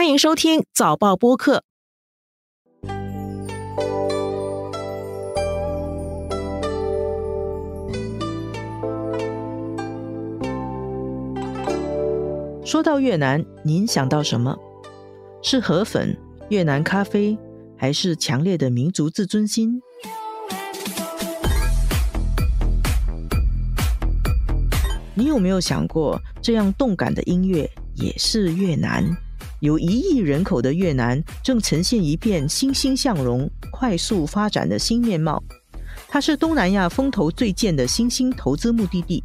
欢迎收听早报播客。说到越南，您想到什么？是河粉、越南咖啡，还是强烈的民族自尊心？你有没有想过，这样动感的音乐也是越南？有一亿人口的越南正呈现一片欣欣向荣、快速发展的新面貌。它是东南亚风头最健的新兴投资目的地。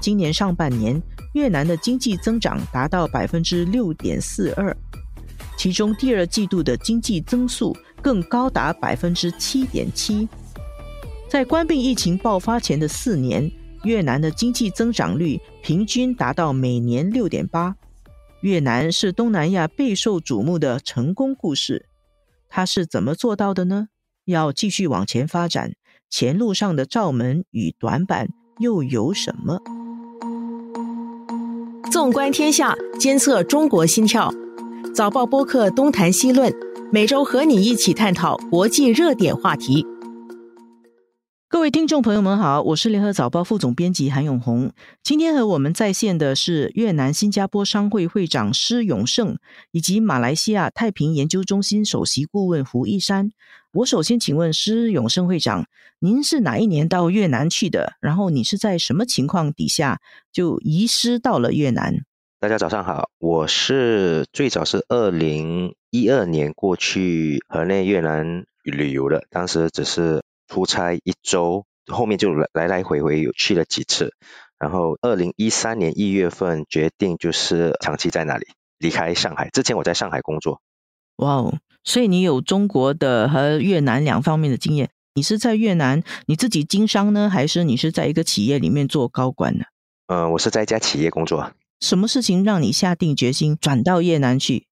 今年上半年，越南的经济增长达到百分之六点四二，其中第二季度的经济增速更高达百分之七点七。在关闭疫情爆发前的四年，越南的经济增长率平均达到每年六点八。越南是东南亚备受瞩目的成功故事，它是怎么做到的呢？要继续往前发展，前路上的罩门与短板又有什么？纵观天下，监测中国心跳。早报播客东谈西论，每周和你一起探讨国际热点话题。各位听众朋友们好，我是联合早报副总编辑韩永红。今天和我们在线的是越南新加坡商会会长施永胜，以及马来西亚太平研究中心首席顾问胡一山。我首先请问施永胜会长，您是哪一年到越南去的？然后你是在什么情况底下就移师到了越南？大家早上好，我是最早是二零一二年过去河内越南旅游的，当时只是。出差一周，后面就来来来回回有去了几次，然后二零一三年一月份决定就是长期在那里离开上海。之前我在上海工作。哇哦，所以你有中国的和越南两方面的经验。你是在越南你自己经商呢，还是你是在一个企业里面做高管呢？嗯，我是在一家企业工作。什么事情让你下定决心转到越南去？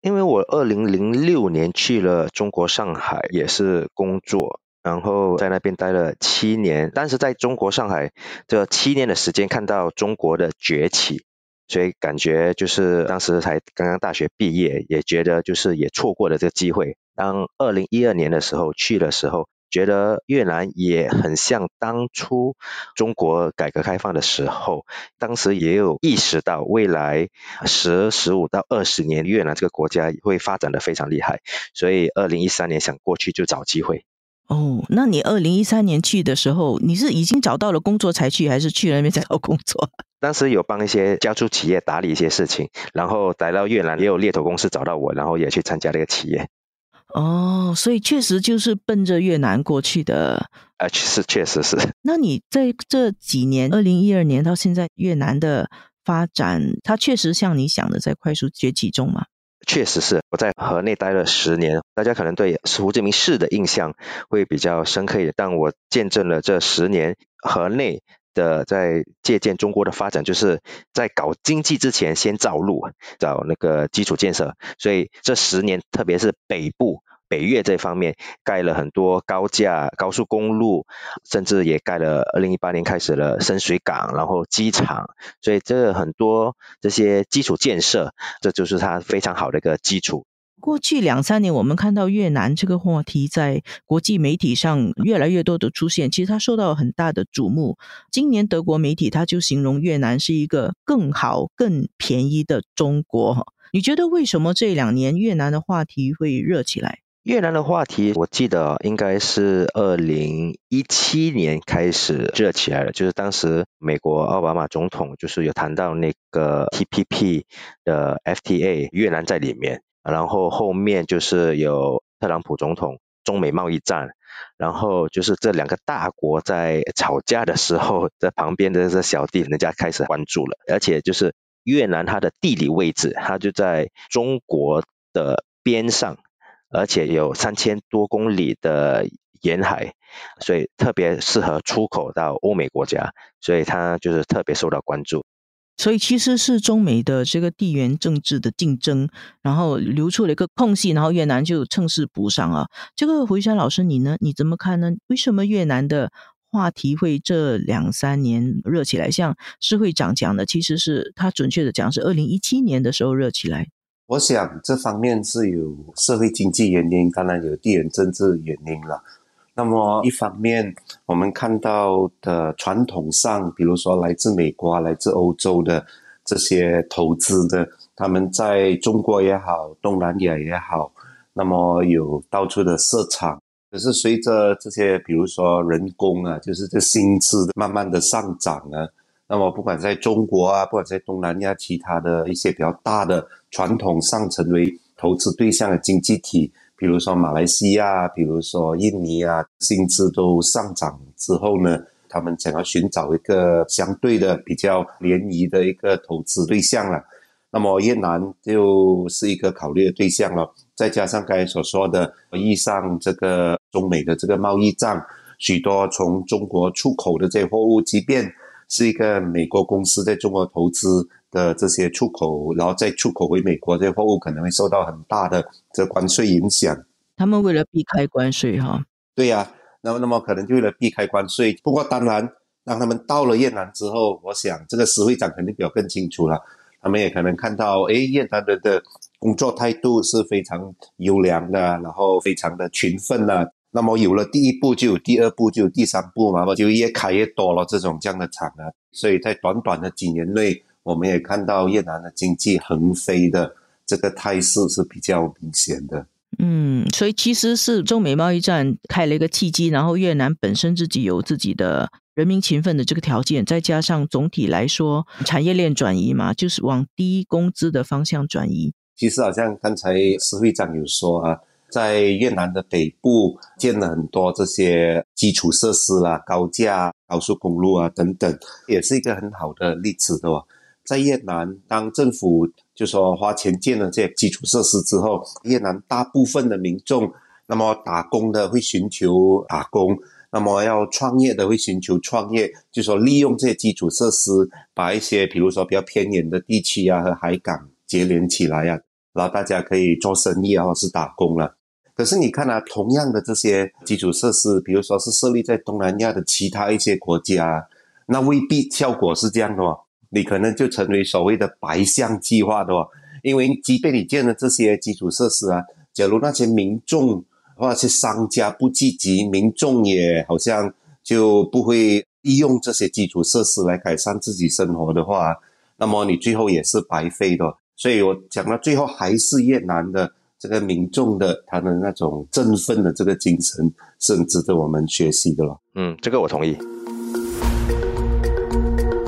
因为我二零零六年去了中国上海，也是工作。然后在那边待了七年，但是在中国上海这七年的时间，看到中国的崛起，所以感觉就是当时才刚刚大学毕业，也觉得就是也错过了这个机会。当二零一二年的时候去的时候，觉得越南也很像当初中国改革开放的时候，当时也有意识到未来十十五到二十年越南这个国家会发展的非常厉害，所以二零一三年想过去就找机会。哦，那你二零一三年去的时候，你是已经找到了工作才去，还是去了那边才找工作？当时有帮一些家族企业打理一些事情，然后来到越南，也有猎头公司找到我，然后也去参加这个企业。哦，所以确实就是奔着越南过去的。啊，是确实是。那你在这几年，二零一二年到现在，越南的发展，它确实像你想的在快速崛起中吗？确实是我在河内待了十年，大家可能对胡志明市的印象会比较深刻一点，但我见证了这十年河内的在借鉴中国的发展，就是在搞经济之前先造路，找那个基础建设，所以这十年特别是北部。北越这方面盖了很多高架、高速公路，甚至也盖了。二零一八年开始了深水港，然后机场，所以这很多这些基础建设，这就是它非常好的一个基础。过去两三年，我们看到越南这个话题在国际媒体上越来越多的出现，其实它受到很大的瞩目。今年德国媒体它就形容越南是一个更好、更便宜的中国。你觉得为什么这两年越南的话题会热起来？越南的话题，我记得应该是二零一七年开始热起来了，就是当时美国奥巴马总统就是有谈到那个 TPP 的 FTA，越南在里面，然后后面就是有特朗普总统中美贸易战，然后就是这两个大国在吵架的时候，在旁边的这小弟人家开始关注了，而且就是越南它的地理位置，它就在中国的边上。而且有三千多公里的沿海，所以特别适合出口到欧美国家，所以它就是特别受到关注。所以其实是中美的这个地缘政治的竞争，然后留出了一个空隙，然后越南就趁势补上啊。这个胡山老师，你呢？你怎么看呢？为什么越南的话题会这两三年热起来？像施会长讲的，其实是他准确的讲是二零一七年的时候热起来。我想这方面是有社会经济原因，当然有地缘政治原因了。那么一方面，我们看到的传统上，比如说来自美国、来自欧洲的这些投资的，他们在中国也好，东南亚也好，那么有到处的设厂。可是随着这些，比如说人工啊，就是这薪资慢慢的上涨啊。那么，不管在中国啊，不管在东南亚其他的一些比较大的传统上成为投资对象的经济体，比如说马来西亚，比如说印尼啊，薪资都上涨之后呢，他们想要寻找一个相对的比较联谊的一个投资对象了。那么越南就是一个考虑的对象了。再加上刚才所说的，遇上这个中美的这个贸易战，许多从中国出口的这些货物，即便是一个美国公司在中国投资的这些出口，然后再出口回美国，这些货物可能会受到很大的这关税影响。他们为了避开关税，哈，对呀，那么那么可能就为了避开关税。不过当然，让他们到了越南之后，我想这个石会长肯定比较更清楚了。他们也可能看到，哎，越南人的工作态度是非常优良的，然后非常的勤奋的。那么有了第一步，就有第二步，就有第三步嘛，就越开越多了这种这样的厂啊。所以在短短的几年内，我们也看到越南的经济横飞的这个态势是比较明显的。嗯，所以其实是中美贸易战开了一个契机，然后越南本身自己有自己的人民勤奋的这个条件，再加上总体来说产业链转移嘛，就是往低工资的方向转移。其实好像刚才施会长有说啊。在越南的北部建了很多这些基础设施啦，高架、高速公路啊等等，也是一个很好的例子的哦。在越南，当政府就说花钱建了这些基础设施之后，越南大部分的民众，那么打工的会寻求打工，那么要创业的会寻求创业，就说利用这些基础设施，把一些比如说比较偏远的地区啊和海港接连起来呀，然后大家可以做生意啊或是打工了。可是你看啊，同样的这些基础设施，比如说是设立在东南亚的其他一些国家，那未必效果是这样的哦。你可能就成为所谓的白象计划的哦。因为即便你建了这些基础设施啊，假如那些民众或者是商家不积极，民众也好像就不会利用这些基础设施来改善自己生活的话，那么你最后也是白费的。所以我讲到最后还是越南的。这个民众的他的那种振奋的这个精神，是很值得我们学习的了。嗯，这个我同意。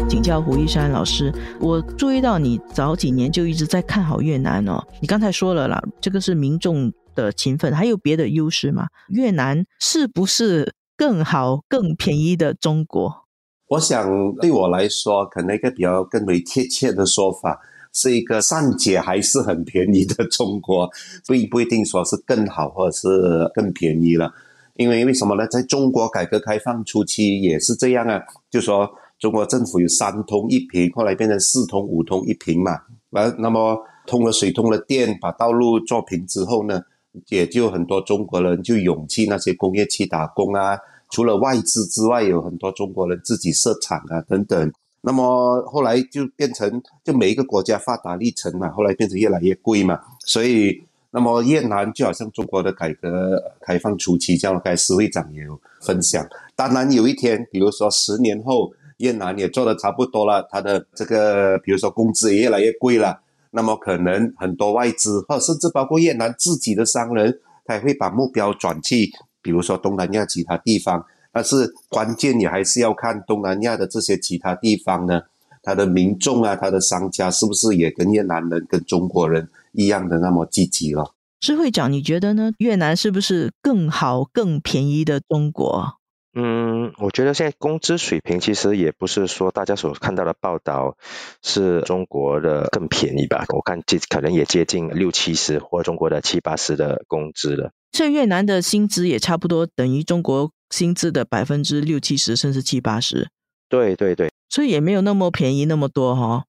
请教胡一山老师，我注意到你早几年就一直在看好越南哦。你刚才说了啦，这个是民众的勤奋，还有别的优势吗？越南是不是更好、更便宜的中国？我想对我来说，可能一个比较更为贴切的说法。是一个善解还是很便宜的中国，不一不一定说是更好或者是更便宜了，因为为什么呢？在中国改革开放初期也是这样啊，就说中国政府有三通一平，后来变成四通五通一平嘛，完那么通了水通了电，把道路做平之后呢，也就很多中国人就涌去那些工业区打工啊，除了外资之外，有很多中国人自己设厂啊等等。那么后来就变成，就每一个国家发达历程嘛，后来变成越来越贵嘛。所以，那么越南就好像中国的改革开放初期，这样，该施会长也有分享。当然有一天，比如说十年后，越南也做的差不多了，他的这个比如说工资也越来越贵了，那么可能很多外资，或甚至包括越南自己的商人，他也会把目标转去，比如说东南亚其他地方。但是关键你还是要看东南亚的这些其他地方呢，他的民众啊，他的商家是不是也跟越南人、跟中国人一样的那么积极了？智会长，你觉得呢？越南是不是更好、更便宜的中国？嗯，我觉得现在工资水平其实也不是说大家所看到的报道是中国的更便宜吧？我看这可能也接近六七十或中国的七八十的工资了。这越南的薪资也差不多等于中国。薪资的百分之六七十，甚至七八十，对对对，所以也没有那么便宜那么多哈，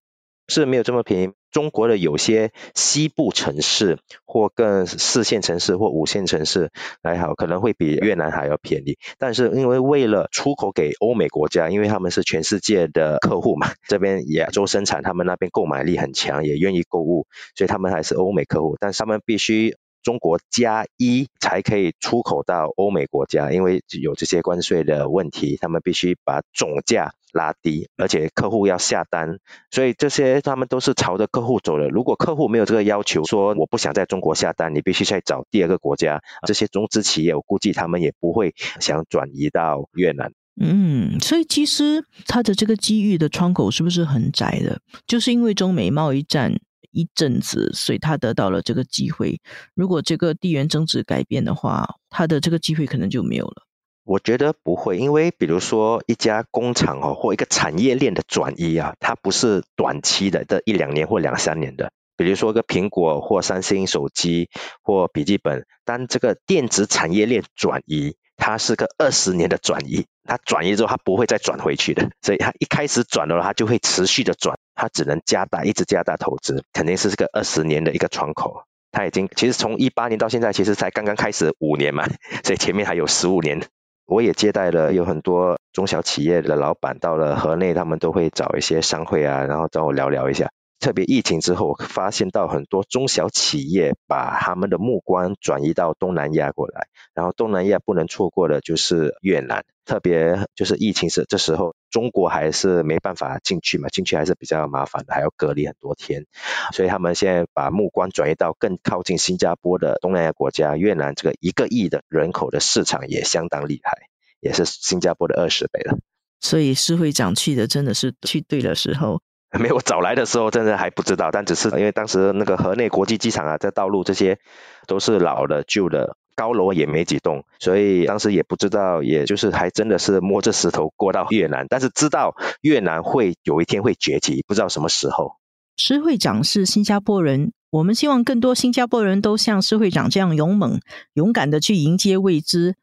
是没有这么便宜。中国的有些西部城市或更四线城市或五线城市还好，可能会比越南还要便宜。但是因为为了出口给欧美国家，因为他们是全世界的客户嘛，这边亚洲生产，他们那边购买力很强，也愿意购物，所以他们还是欧美客户。但是他们必须。中国加一才可以出口到欧美国家，因为有这些关税的问题，他们必须把总价拉低，而且客户要下单，所以这些他们都是朝着客户走的。如果客户没有这个要求，说我不想在中国下单，你必须再找第二个国家。这些中资企业，我估计他们也不会想转移到越南。嗯，所以其实它的这个机遇的窗口是不是很窄的？就是因为中美贸易战。一阵子，所以他得到了这个机会。如果这个地缘政治改变的话，他的这个机会可能就没有了。我觉得不会，因为比如说一家工厂哦，或一个产业链的转移啊，它不是短期的，这一两年或两三年的。比如说个苹果或三星手机或笔记本，当这个电子产业链转移，它是个二十年的转移。它转移之后，它不会再转回去的。所以它一开始转了，它就会持续的转。它只能加大，一直加大投资，肯定是这个二十年的一个窗口。它已经其实从一八年到现在，其实才刚刚开始五年嘛，所以前面还有十五年。我也接待了有很多中小企业的老板到了河内，他们都会找一些商会啊，然后找我聊聊一下。特别疫情之后，发现到很多中小企业把他们的目光转移到东南亚过来，然后东南亚不能错过的就是越南，特别就是疫情时这时候，中国还是没办法进去嘛，进去还是比较麻烦的，还要隔离很多天，所以他们现在把目光转移到更靠近新加坡的东南亚国家，越南这个一个亿的人口的市场也相当厉害，也是新加坡的二十倍了。所以施会长去的真的是去对了时候。没有早来的时候，真的还不知道，但只是因为当时那个河内国际机场啊，在道路这些都是老的、旧的，高楼也没几栋，所以当时也不知道，也就是还真的是摸着石头过到越南，但是知道越南会有一天会崛起，不知道什么时候。施会长是新加坡人，我们希望更多新加坡人都像施会长这样勇猛、勇敢的去迎接未知。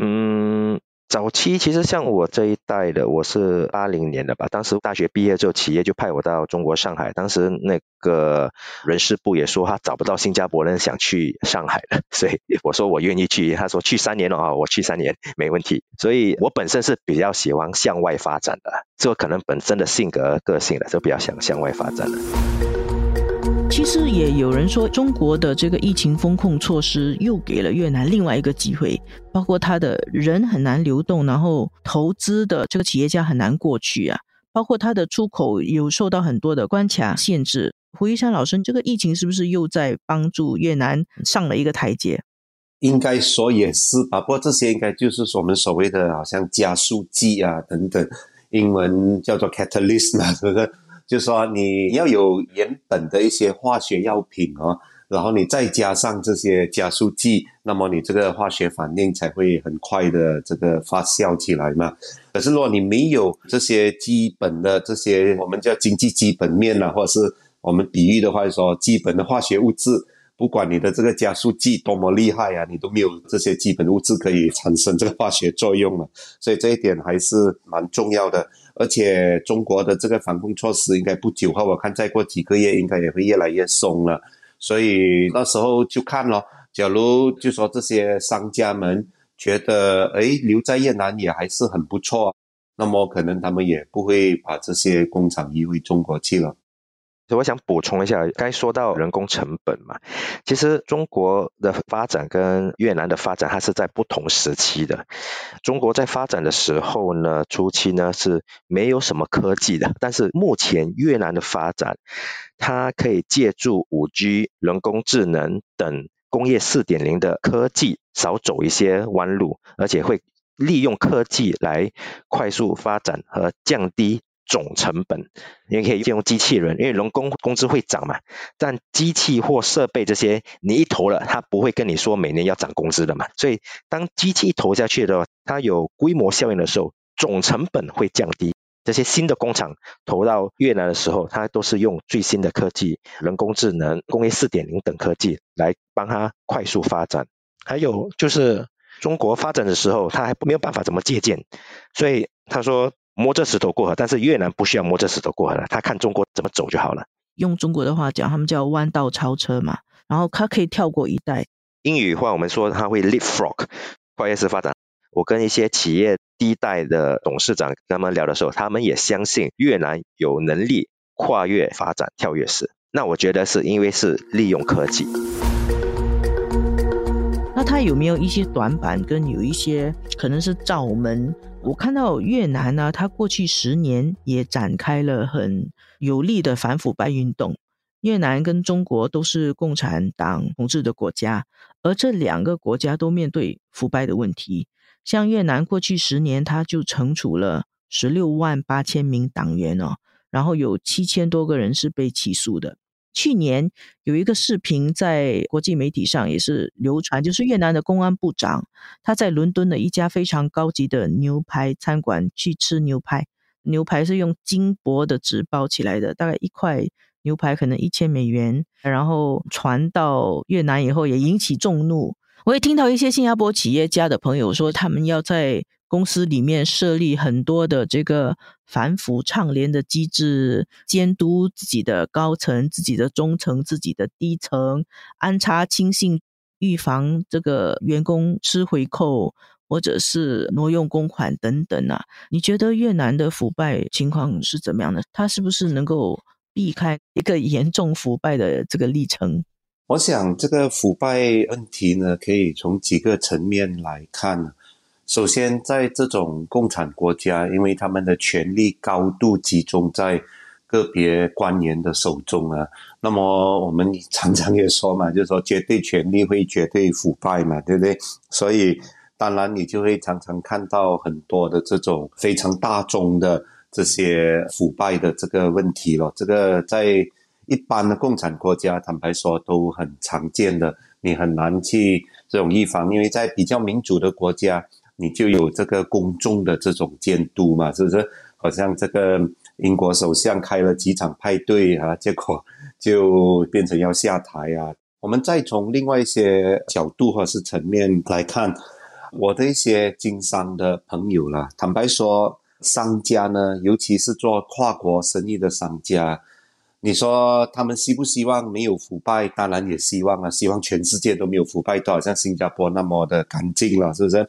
嗯。早期其实像我这一代的，我是八零年的吧。当时大学毕业之后，企业就派我到中国上海。当时那个人事部也说他找不到新加坡人想去上海的，所以我说我愿意去。他说去三年了啊，我去三年没问题。所以我本身是比较喜欢向外发展的，这可能本身的性格个性的，就比较想向外发展的。是也有人说，中国的这个疫情风控措施又给了越南另外一个机会，包括他的人很难流动，然后投资的这个企业家很难过去啊，包括他的出口有受到很多的关卡限制。胡一山老师，这个疫情是不是又在帮助越南上了一个台阶？应该说也是吧，不过这些应该就是我们所谓的好像加速剂啊等等，英文叫做 catalyst 嘛，对不对？就是说，你要有原本的一些化学药品哦，然后你再加上这些加速剂，那么你这个化学反应才会很快的这个发酵起来嘛。可是如果你没有这些基本的这些我们叫经济基本面啊，或者是我们比喻的话说，基本的化学物质，不管你的这个加速剂多么厉害啊，你都没有这些基本物质可以产生这个化学作用了。所以这一点还是蛮重要的。而且中国的这个防控措施应该不久后，我看再过几个月应该也会越来越松了，所以那时候就看咯。假如就说这些商家们觉得，哎，留在越南也还是很不错，那么可能他们也不会把这些工厂移回中国去了。所以我想补充一下，该说到人工成本嘛，其实中国的发展跟越南的发展，它是在不同时期的。中国在发展的时候呢，初期呢是没有什么科技的，但是目前越南的发展，它可以借助五 G、人工智能等工业四点零的科技，少走一些弯路，而且会利用科技来快速发展和降低。总成本，你可以用机器人，因为人工工资会涨嘛。但机器或设备这些，你一投了，它不会跟你说每年要涨工资的嘛。所以当机器投下去的话，它有规模效应的时候，总成本会降低。这些新的工厂投到越南的时候，它都是用最新的科技，人工智能、工业四点零等科技来帮它快速发展。还有就是中国发展的时候，它还没有办法怎么借鉴，所以他说。摸着石头过河，但是越南不需要摸着石头过河了，他看中国怎么走就好了。用中国的话讲，他们叫弯道超车嘛，然后它可以跳过一代。英语话我们说它会 leapfrog，跨越式发展。我跟一些企业第一代的董事长跟他们聊的时候，他们也相信越南有能力跨越发展跳跃式。那我觉得是因为是利用科技。那它有没有一些短板，跟有一些可能是罩门？我看到越南呢，它过去十年也展开了很有力的反腐败运动。越南跟中国都是共产党统治的国家，而这两个国家都面对腐败的问题。像越南过去十年，他就惩处了十六万八千名党员哦，然后有七千多个人是被起诉的。去年有一个视频在国际媒体上也是流传，就是越南的公安部长他在伦敦的一家非常高级的牛排餐馆去吃牛排，牛排是用金箔的纸包起来的，大概一块牛排可能一千美元，然后传到越南以后也引起众怒。我也听到一些新加坡企业家的朋友说，他们要在公司里面设立很多的这个反腐倡廉的机制，监督自己的高层、自己的中层、自己的低层，安插亲信，预防这个员工吃回扣或者是挪用公款等等啊。你觉得越南的腐败情况是怎么样的？他是不是能够避开一个严重腐败的这个历程？我想这个腐败问题呢，可以从几个层面来看。首先，在这种共产国家，因为他们的权力高度集中在个别官员的手中啊，那么我们常常也说嘛，就是说绝对权力会绝对腐败嘛，对不对？所以当然你就会常常看到很多的这种非常大众的这些腐败的这个问题了。这个在。一般的共产国家，坦白说都很常见的，你很难去这种预防，因为在比较民主的国家，你就有这个公众的这种监督嘛，是不是？好像这个英国首相开了几场派对啊，结果就变成要下台啊。我们再从另外一些角度或是层面来看，我的一些经商的朋友啦，坦白说，商家呢，尤其是做跨国生意的商家。你说他们希不希望没有腐败？当然也希望啊，希望全世界都没有腐败，都好像新加坡那么的干净了，是不是？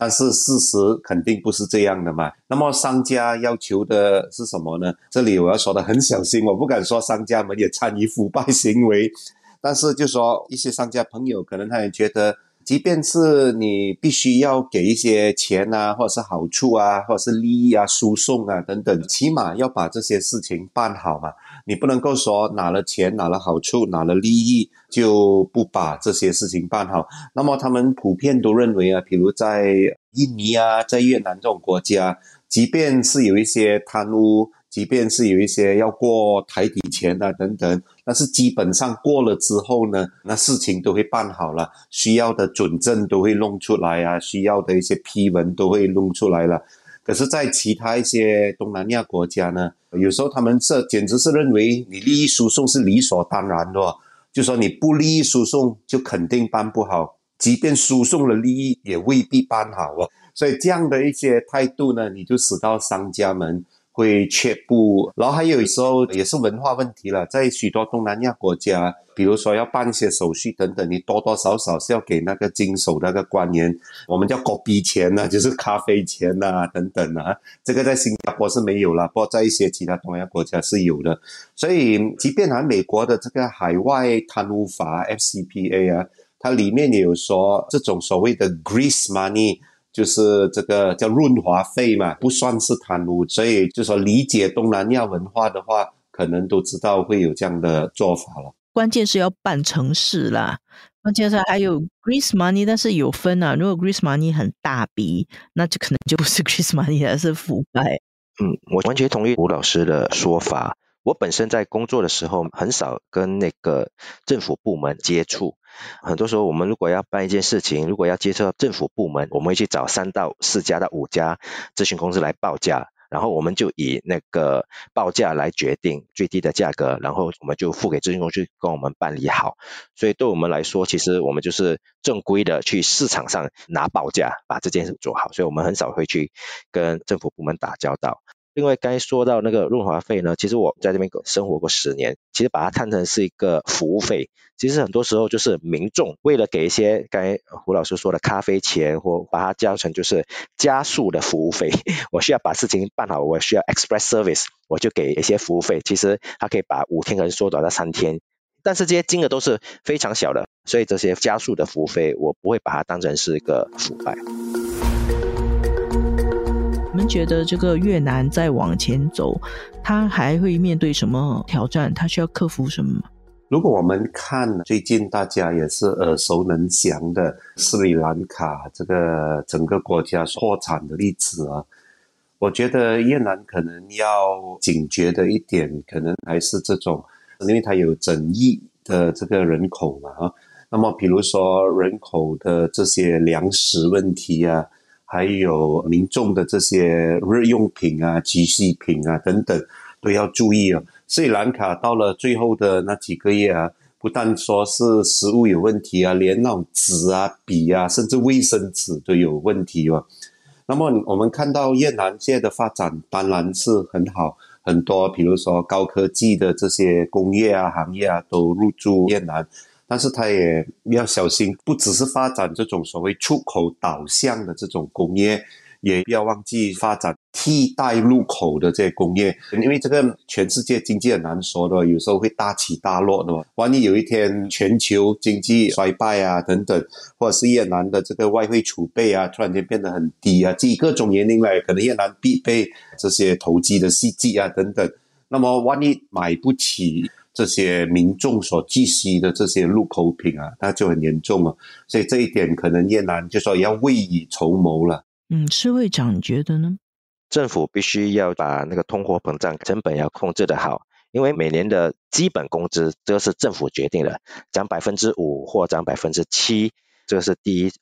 但是事实肯定不是这样的嘛。那么商家要求的是什么呢？这里我要说的很小心，我不敢说商家们也参与腐败行为，但是就说一些商家朋友可能他也觉得。即便是你必须要给一些钱啊，或者是好处啊，或者是利益啊、输送啊等等，起码要把这些事情办好嘛。你不能够说拿了钱、拿了好处、拿了利益就不把这些事情办好。那么他们普遍都认为啊，比如在印尼啊、在越南这种国家，即便是有一些贪污。即便是有一些要过台底钱啊等等，但是基本上过了之后呢，那事情都会办好了，需要的准证都会弄出来啊，需要的一些批文都会弄出来了。可是，在其他一些东南亚国家呢，有时候他们这简直是认为你利益输送是理所当然的，就说你不利益输送就肯定办不好，即便输送了利益也未必办好哦。所以这样的一些态度呢，你就使到商家们。会却步，然后还有时候也是文化问题了。在许多东南亚国家，比如说要办一些手续等等，你多多少少是要给那个经手那个官员，我们叫狗逼钱呐，就是咖啡钱呐等等啊。这个在新加坡是没有了，不过在一些其他 东南亚国家是有的。所以，即便还美国的这个海外贪污法 FCPA 啊，它里面也有说这种所谓的 grease money。就是这个叫润滑费嘛，不算是贪污，所以就说理解东南亚文化的话，可能都知道会有这样的做法了。关键是要办成事啦，关键是还有 grease money，但是有分啊。如果 grease money 很大笔，那就可能就不是 grease money，而是腐败。嗯，我完全同意吴老师的说法。我本身在工作的时候，很少跟那个政府部门接触。很多时候，我们如果要办一件事情，如果要接触到政府部门，我们会去找三到四家到五家咨询公司来报价，然后我们就以那个报价来决定最低的价格，然后我们就付给咨询公司跟我们办理好。所以对我们来说，其实我们就是正规的去市场上拿报价，把这件事做好。所以我们很少会去跟政府部门打交道。因为刚才说到那个润滑费呢，其实我在这边生活过十年，其实把它看成是一个服务费。其实很多时候就是民众为了给一些刚才胡老师说的咖啡钱，或把它叫成就是加速的服务费。我需要把事情办好，我需要 express service，我就给一些服务费。其实它可以把五天可能缩短到三天，但是这些金额都是非常小的，所以这些加速的服务费我不会把它当成是一个腐败。觉得这个越南再往前走，他还会面对什么挑战？他需要克服什么？如果我们看最近大家也是耳熟能详的斯里兰卡这个整个国家破产的例子啊，我觉得越南可能要警觉的一点，可能还是这种，因为它有整亿的这个人口嘛啊，那么比如说人口的这些粮食问题啊。还有民众的这些日用品啊、急需品啊等等，都要注意哦。斯里兰卡到了最后的那几个月啊，不但说是食物有问题啊，连那种纸啊、笔啊，甚至卫生纸都有问题哦。那么我们看到越南现在的发展当然是很好，很多比如说高科技的这些工业啊、行业啊都入驻越南。但是它也要小心，不只是发展这种所谓出口导向的这种工业，也不要忘记发展替代入口的这些工业。因为这个全世界经济很难说的，有时候会大起大落的。万一有一天全球经济衰败啊，等等，或者是越南的这个外汇储备啊，突然间变得很低啊，基于各种原因来，可能越南必备这些投机的细剂啊，等等。那么万一买不起。这些民众所寄息的这些入口品啊，那就很严重了。所以这一点可能越南就说要未雨绸缪了。嗯，施会长你觉得呢？政府必须要把那个通货膨胀成本要控制的好，因为每年的基本工资这个是政府决定的，涨百分之五或涨百分之七，这个是第一。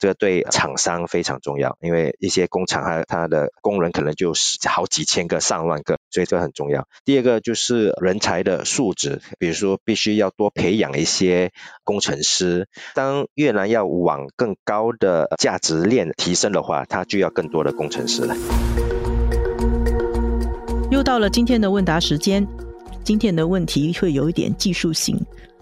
这个对厂商非常重要，因为一些工厂它它的工人可能就是好几千个、上万个，所以这很重要。第二个就是人才的素质，比如说必须要多培养一些工程师。当越南要往更高的价值链提升的话，它就要更多的工程师了。又到了今天的问答时间，今天的问题会有一点技术性。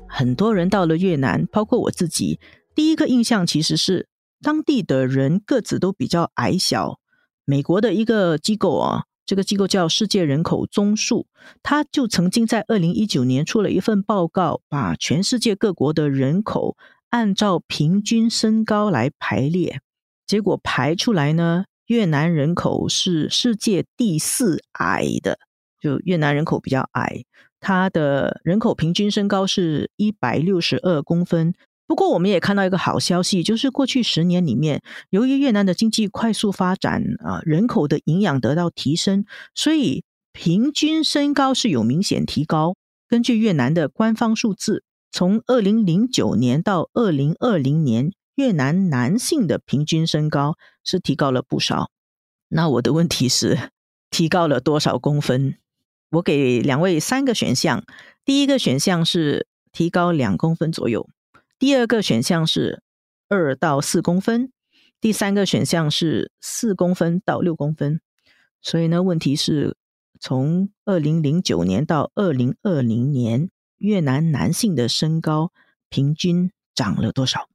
很多人到了越南，包括我自己，第一个印象其实是。当地的人个子都比较矮小。美国的一个机构啊，这个机构叫世界人口综述，他就曾经在二零一九年出了一份报告，把全世界各国的人口按照平均身高来排列，结果排出来呢，越南人口是世界第四矮的，就越南人口比较矮，它的人口平均身高是一百六十二公分。不过，我们也看到一个好消息，就是过去十年里面，由于越南的经济快速发展，啊，人口的营养得到提升，所以平均身高是有明显提高。根据越南的官方数字，从二零零九年到二零二零年，越南男性的平均身高是提高了不少。那我的问题是，提高了多少公分？我给两位三个选项，第一个选项是提高两公分左右。第二个选项是二到四公分，第三个选项是四公分到六公分。所以呢，问题是从二零零九年到二零二零年，越南男性的身高平均长了多少？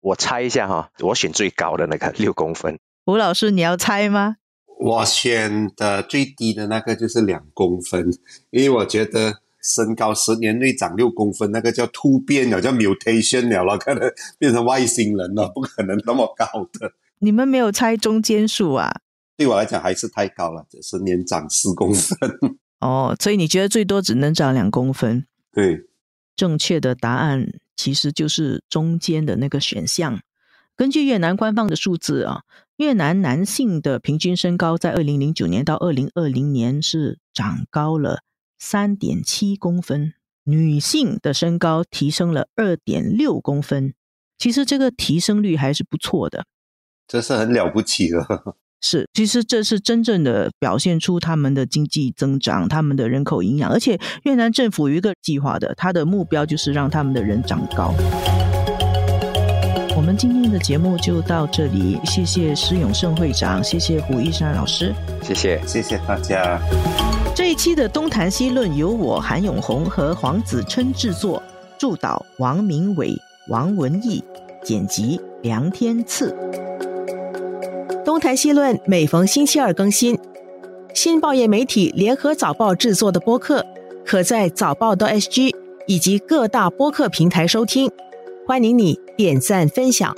我猜一下哈，我选最高的那个六公分。吴老师，你要猜吗？我选的最低的那个就是两公分，因为我觉得。身高十年内长六公分，那个叫突变了，叫 mutation 了了，可能变成外星人了，不可能那么高的。你们没有猜中间数啊？对我来讲还是太高了，十年长四公分。哦，所以你觉得最多只能长两公分？对，正确的答案其实就是中间的那个选项。根据越南官方的数字啊，越南男性的平均身高在二零零九年到二零二零年是长高了。三点七公分，女性的身高提升了二点六公分。其实这个提升率还是不错的，这是很了不起的。是，其实这是真正的表现出他们的经济增长，他们的人口营养。而且越南政府有一个计划的，它的目标就是让他们的人长高。我我们今天的节目就到这里，谢谢施永胜会长，谢谢胡一山老师，谢谢，谢谢大家。这一期的东谈西论由我韩永红和黄子琛制作，助导王明伟、王文义，剪辑梁天赐。东谈西论每逢星期二更新，新报业媒体联合早报制作的播客，可在早报的 SG 以及各大播客平台收听。欢迎你点赞分享。